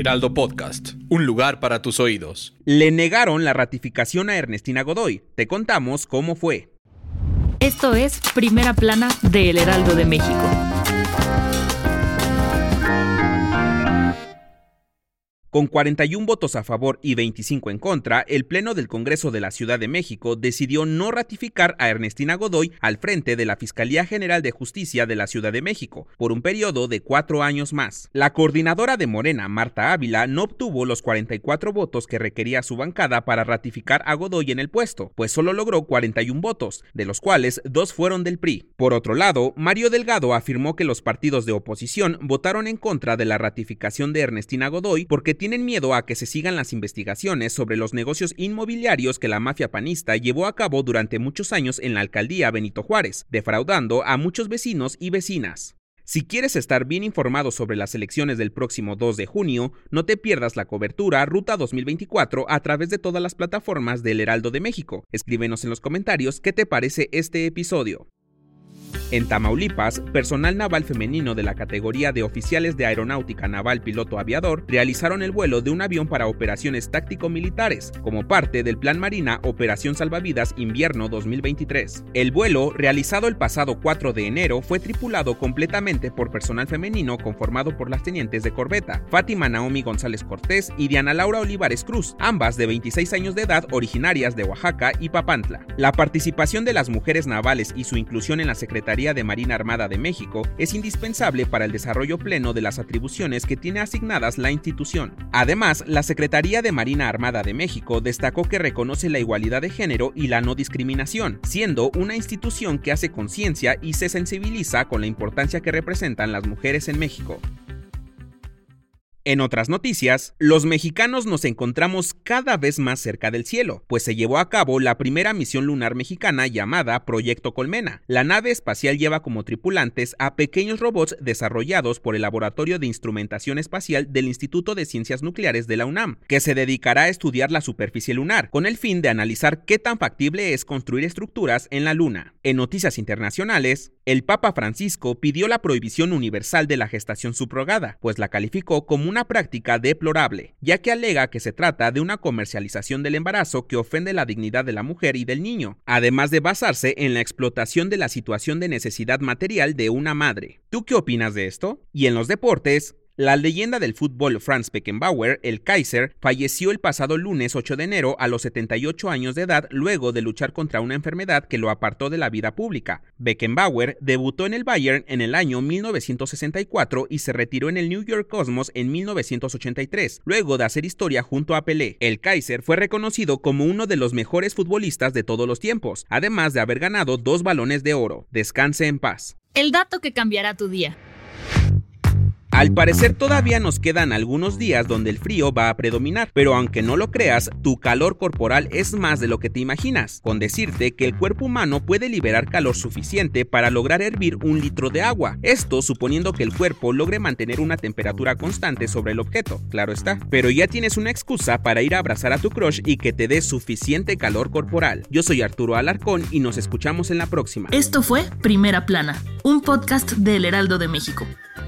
Heraldo Podcast, un lugar para tus oídos. Le negaron la ratificación a Ernestina Godoy. Te contamos cómo fue. Esto es Primera Plana de El Heraldo de México. Con 41 votos a favor y 25 en contra, el Pleno del Congreso de la Ciudad de México decidió no ratificar a Ernestina Godoy al frente de la Fiscalía General de Justicia de la Ciudad de México por un periodo de cuatro años más. La coordinadora de Morena, Marta Ávila, no obtuvo los 44 votos que requería su bancada para ratificar a Godoy en el puesto, pues solo logró 41 votos, de los cuales dos fueron del PRI. Por otro lado, Mario Delgado afirmó que los partidos de oposición votaron en contra de la ratificación de Ernestina Godoy porque tienen miedo a que se sigan las investigaciones sobre los negocios inmobiliarios que la mafia panista llevó a cabo durante muchos años en la alcaldía Benito Juárez, defraudando a muchos vecinos y vecinas. Si quieres estar bien informado sobre las elecciones del próximo 2 de junio, no te pierdas la cobertura Ruta 2024 a través de todas las plataformas del Heraldo de México. Escríbenos en los comentarios qué te parece este episodio. En Tamaulipas, personal naval femenino de la categoría de oficiales de aeronáutica naval piloto aviador realizaron el vuelo de un avión para operaciones táctico-militares, como parte del Plan Marina Operación Salvavidas Invierno 2023. El vuelo, realizado el pasado 4 de enero, fue tripulado completamente por personal femenino conformado por las tenientes de corbeta, Fátima Naomi González Cortés y Diana Laura Olivares Cruz, ambas de 26 años de edad originarias de Oaxaca y Papantla. La participación de las mujeres navales y su inclusión en la Secretaría de Marina Armada de México es indispensable para el desarrollo pleno de las atribuciones que tiene asignadas la institución. Además, la Secretaría de Marina Armada de México destacó que reconoce la igualdad de género y la no discriminación, siendo una institución que hace conciencia y se sensibiliza con la importancia que representan las mujeres en México. En otras noticias, los mexicanos nos encontramos cada vez más cerca del cielo, pues se llevó a cabo la primera misión lunar mexicana llamada Proyecto Colmena. La nave espacial lleva como tripulantes a pequeños robots desarrollados por el Laboratorio de Instrumentación Espacial del Instituto de Ciencias Nucleares de la UNAM, que se dedicará a estudiar la superficie lunar, con el fin de analizar qué tan factible es construir estructuras en la Luna. En noticias internacionales, el Papa Francisco pidió la prohibición universal de la gestación subrogada, pues la calificó como una práctica deplorable, ya que alega que se trata de una comercialización del embarazo que ofende la dignidad de la mujer y del niño, además de basarse en la explotación de la situación de necesidad material de una madre. ¿Tú qué opinas de esto? Y en los deportes, la leyenda del fútbol Franz Beckenbauer, el Kaiser, falleció el pasado lunes 8 de enero a los 78 años de edad luego de luchar contra una enfermedad que lo apartó de la vida pública. Beckenbauer debutó en el Bayern en el año 1964 y se retiró en el New York Cosmos en 1983, luego de hacer historia junto a Pelé. El Kaiser fue reconocido como uno de los mejores futbolistas de todos los tiempos, además de haber ganado dos balones de oro. Descanse en paz. El dato que cambiará tu día. Al parecer todavía nos quedan algunos días donde el frío va a predominar, pero aunque no lo creas, tu calor corporal es más de lo que te imaginas, con decirte que el cuerpo humano puede liberar calor suficiente para lograr hervir un litro de agua, esto suponiendo que el cuerpo logre mantener una temperatura constante sobre el objeto, claro está, pero ya tienes una excusa para ir a abrazar a tu crush y que te dé suficiente calor corporal. Yo soy Arturo Alarcón y nos escuchamos en la próxima. Esto fue Primera Plana, un podcast del Heraldo de México.